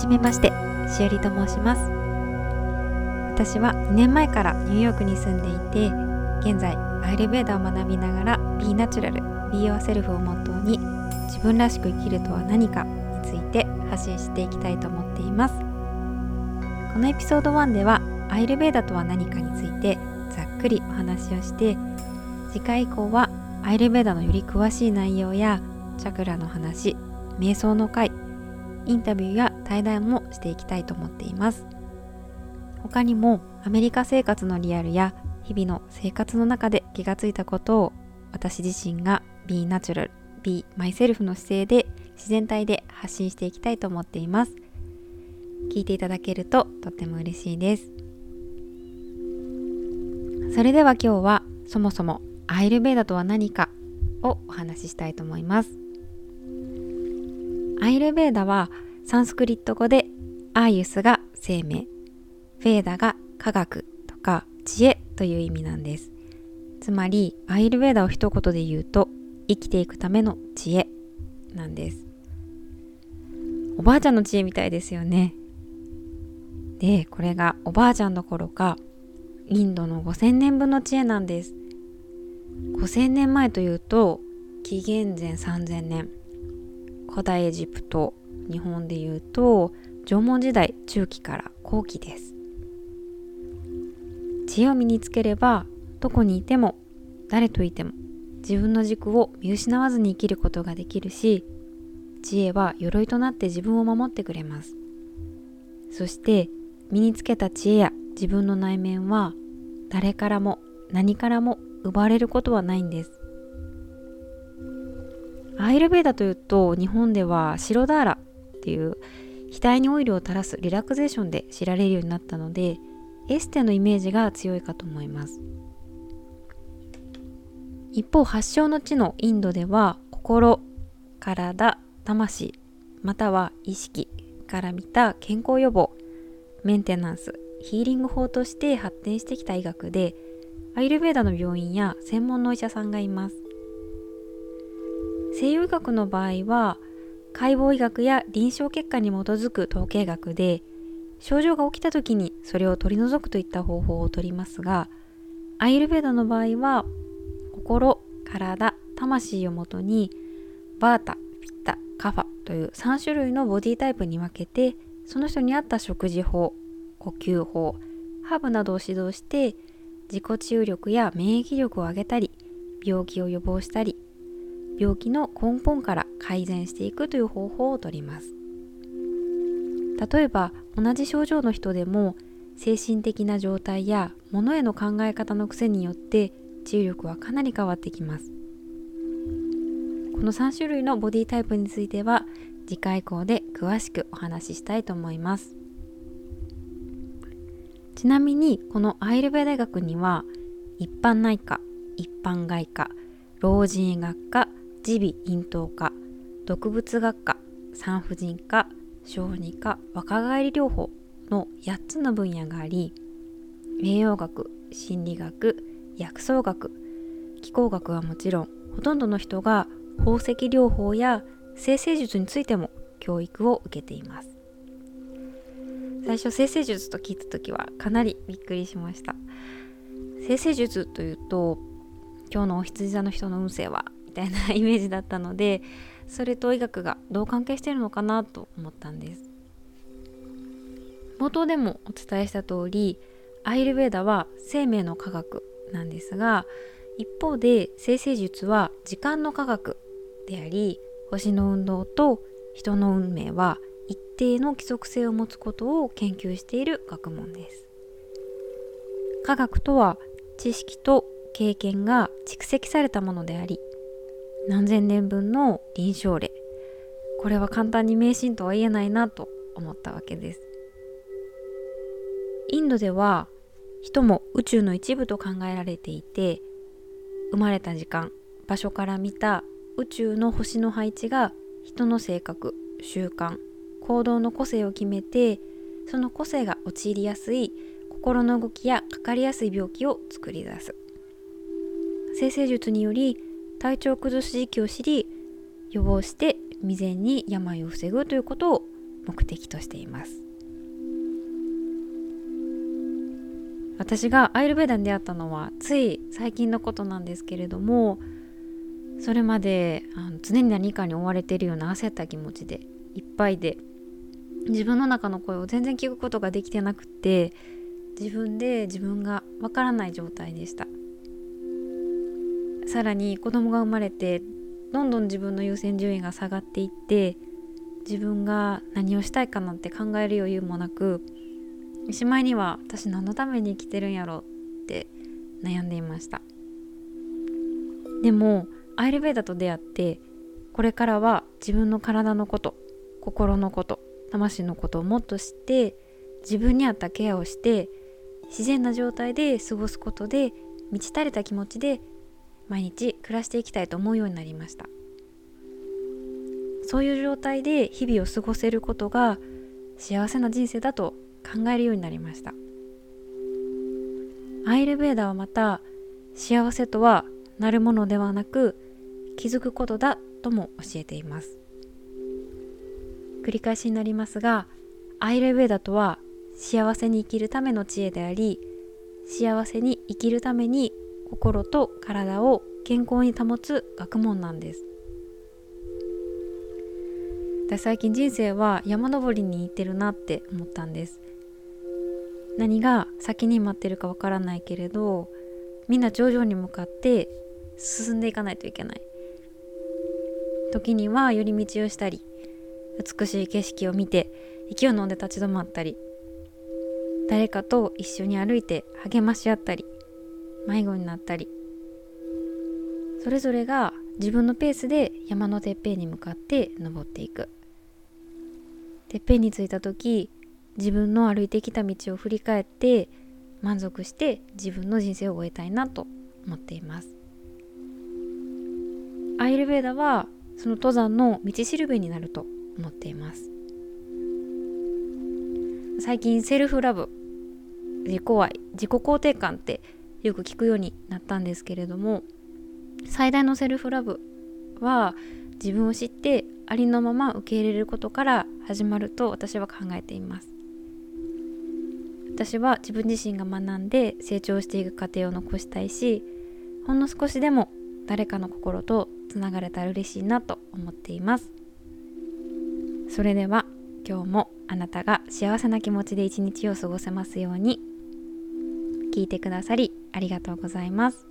じめましてしおりと申します。私は2年前からニューヨークに住んでいて現在アイルベーダを学びながら Be Natural Be Yourself をモットーに自分らしく生きるとは何かについて発信していきたいと思っています。このエピソード1ではアイルベーダとは何かについてざっくりお話をして次回以降はアイルベーダのより詳しい内容やチャクラの話瞑想の会インタビューや対談もしていきたいと思っています。他にもアメリカ生活のリアルや日々の生活の中で気がついたことを私自身が Be Natural, Be Myself の姿勢で自然体で発信していきたいと思っています。聞いていただけるととっても嬉しいです。それでは今日はそもそもアイルベーダとは何かをお話ししたいと思います。アイルベーダはサンスクリット語でアーユスが生命、フェーダが科学とか知恵という意味なんです。つまりアイルベーダを一言で言うと生きていくための知恵なんです。おばあちゃんの知恵みたいですよね。で、これがおばあちゃんどころかインドの5000年分の知恵なんです。5000年前というと紀元前3000年古代エジプト日本でいうと縄文時代中期から後期です。知恵を身につければどこにいても誰といても自分の軸を見失わずに生きることができるし知恵は鎧となって自分を守ってくれます。そして身につけた知恵や自分の内面は誰からも何からも奪われることはないんです。アイルベーダというと日本では白ダーラっていう額にオイルを垂らすリラクゼーションで知られるようになったのでエステのイメージが強いかと思います。一方発祥の地のインドでは心体魂または意識から見た健康予防メンテナンスヒーリング法として発展してきた医学でアイルベーダの病院や専門のお医者さんがいます。西洋医学の場合は解剖医学や臨床結果に基づく統計学で症状が起きた時にそれを取り除くといった方法をとりますがアイルベーダの場合は心体魂をもとにバータピッタカファという3種類のボディタイプに分けてその人に合った食事法呼吸法ハーブなどを指導して自己治癒力や免疫力を上げたり病気を予防したり病気の根本から改善していくという方法をとります。例えば同じ症状の人でも精神的な状態や物への考え方の癖によって治癒力はかなり変わってきます。この3種類のボディタイプについては次回以降で詳しくお話ししたいと思います。ちなみにこのアイルベ大学には一般内科一般外科老人医学科耳鼻咽頭科毒物学科産婦人科小児科若返り療法の8つの分野があり栄養学心理学薬草学気候学はもちろんほとんどの人が宝石療法や生成術についても教育を受けています。最初生成術と聞いた時はかなりびっくりしました。生成術というと今日のお羊座の人の運勢はみたいなイメージだったのでそれと医学がどう関係してるのかなと思ったんです。冒頭でもお伝えした通りアイルベーダは生命の科学なんですが一方で生成術は時間の科学であり星の運動と人の運命は一定の規則性を持つことを研究している学問です。科学とは知識と経験が蓄積されたものであり何千年分の臨床例。これは簡単に迷信とは言えないなと思ったわけです。インドでは人も宇宙の一部と考えられていて生まれた時間場所から見た宇宙の星の配置が人の性格習慣行動の個性を決めてその個性が陥りやすい心の動きやかかりやすい病気を作り出す。生成術により体調崩す時期を知り予防して未然に病を防ぐということを目的としています。私がアイルベーダに出会ったのはつい最近のことなんですけれどもそれまであの常に何かに追われているような焦った気持ちでいっぱいで自分の中の声を全然聞くことができてなくて自分で自分がわからない状態でした。さらに子供が生まれてどんどん自分の優先順位が下がっていって自分が何をしたいかなんて考える余裕もなくしまいには私何のために生きてるんやろって悩んでいました。でもアイルベーダと出会ってこれからは自分の体のこと心のこと魂のことをもっと知って自分に合ったケアをして自然な状態で過ごすことで満ち足りた気持ちで毎日暮らしていきたいと思うようになりました。そういう状態で日々を過ごせることが幸せな人生だと考えるようになりました。アイルベーダはまた幸せとはなるものではなく気づくことだとも教えています。繰り返しになりますがアイルベーダとは幸せに生きるための知恵であり幸せに生きるために心と体を健康に保つ学問なんです。最近人生は山登りに行ってるなって思ったんです。何が先に待ってるかわからないけれどみんな頂上に向かって進んでいかないといけない。時には寄り道をしたり美しい景色を見て息を飲んで立ち止まったり誰かと一緒に歩いて励まし合ったり迷子になったりそれぞれが自分のペースで山のてっぺんに向かって登っていく。てっぺんに着いた時自分の歩いてきた道を振り返って満足して自分の人生を終えたいなと思っています。アイルベーダはその登山の道しるべになると思っています。最近セルフラブ自己愛自己肯定感ってよく聞くようになったんですけれども最大のセルフラブは自分を知ってありのまま受け入れることから始まると私は考えています。私は自分自身が学んで成長していく過程を残したいしほんの少しでも誰かの心とつながれたら嬉しいなと思っています。それでは今日もあなたが幸せな気持ちで一日を過ごせますように。聞いてくださりありがとうございます。